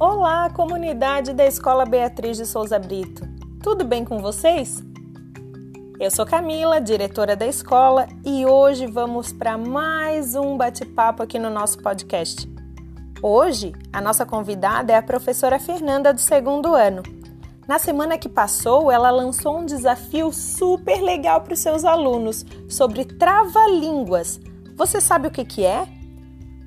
Olá, comunidade da Escola Beatriz de Souza Brito. Tudo bem com vocês? Eu sou Camila, diretora da escola, e hoje vamos para mais um bate-papo aqui no nosso podcast. Hoje, a nossa convidada é a professora Fernanda do segundo ano. Na semana que passou, ela lançou um desafio super legal para os seus alunos sobre trava-línguas. Você sabe o que, que é?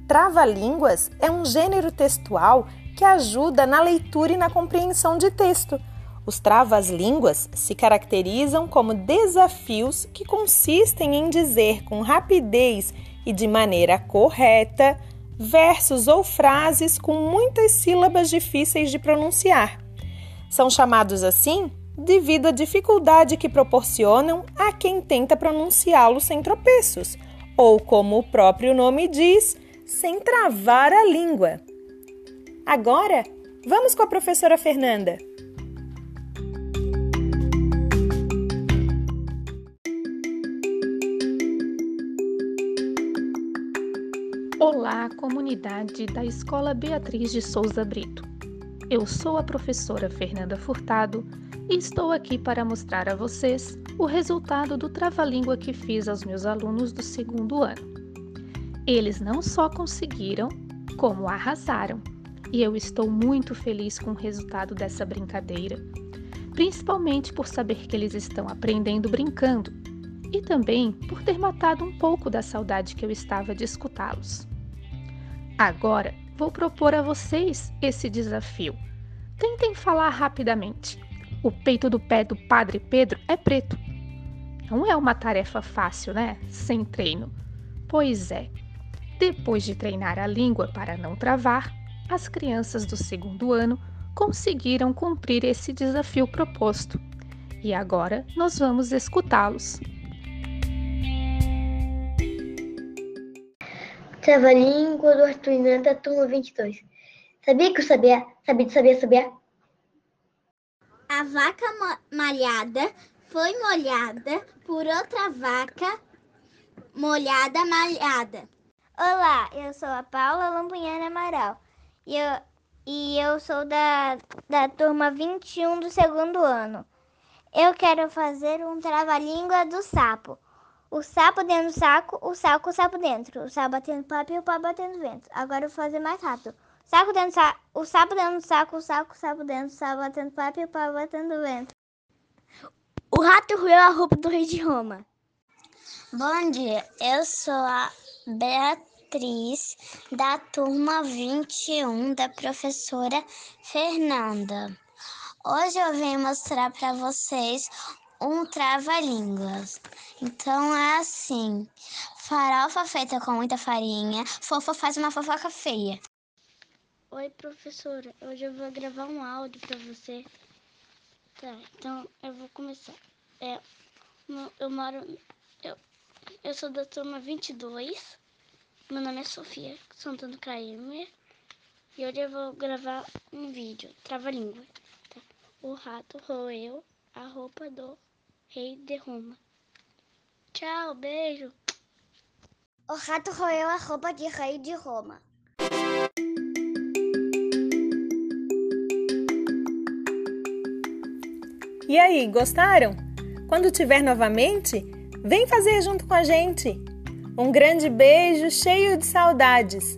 Trava-línguas é um gênero textual que ajuda na leitura e na compreensão de texto. Os travas-línguas se caracterizam como desafios que consistem em dizer com rapidez e de maneira correta versos ou frases com muitas sílabas difíceis de pronunciar. São chamados assim devido à dificuldade que proporcionam a quem tenta pronunciá-los sem tropeços, ou como o próprio nome diz, sem travar a língua. Agora, vamos com a professora Fernanda. Olá, comunidade da Escola Beatriz de Souza Brito. Eu sou a professora Fernanda Furtado e estou aqui para mostrar a vocês o resultado do trava-língua que fiz aos meus alunos do segundo ano. Eles não só conseguiram, como arrasaram e eu estou muito feliz com o resultado dessa brincadeira, principalmente por saber que eles estão aprendendo brincando e também por ter matado um pouco da saudade que eu estava de escutá-los. Agora vou propor a vocês esse desafio. Tentem falar rapidamente. O peito do pé do Padre Pedro é preto. Não é uma tarefa fácil, né? Sem treino. Pois é. Depois de treinar a língua para não travar, as crianças do segundo ano conseguiram cumprir esse desafio proposto. E agora nós vamos escutá-los. Trava-língua do Arthur da turma 22. Sabia que eu sabia? Sabia, sabia, sabia? A vaca malhada foi molhada por outra vaca molhada malhada. Olá, eu sou a Paula Lampunhana Amaral e eu, e eu sou da, da turma 21 do segundo ano. Eu quero fazer um trava-língua do sapo. O sapo dentro do saco, o saco, o sapo dentro. O sapo batendo papo e o papo batendo vento. Agora eu vou fazer mais rápido. Saco dentro do saco, o sapo dentro do saco, o saco, o sapo dentro, o sapo batendo papo e o papo batendo vento. O rato roeu a roupa do rei de Roma. Bom dia, eu sou a Beatriz atriz da turma 21 da professora Fernanda. Hoje eu vim mostrar para vocês um trava-línguas. Então é assim: farofa feita com muita farinha, fofa faz uma fofoca feia. Oi, professora. Hoje eu vou gravar um áudio para você. Tá, então eu vou começar. É, eu moro. Eu, eu sou da turma 22 meu nome é Sofia Santana Kramer e hoje eu vou gravar um vídeo, trava-língua. Tá? O rato roeu a roupa do rei de Roma. Tchau, beijo. O rato roeu a roupa de rei de Roma. E aí, gostaram? Quando tiver novamente, vem fazer junto com a gente. Um grande beijo cheio de saudades.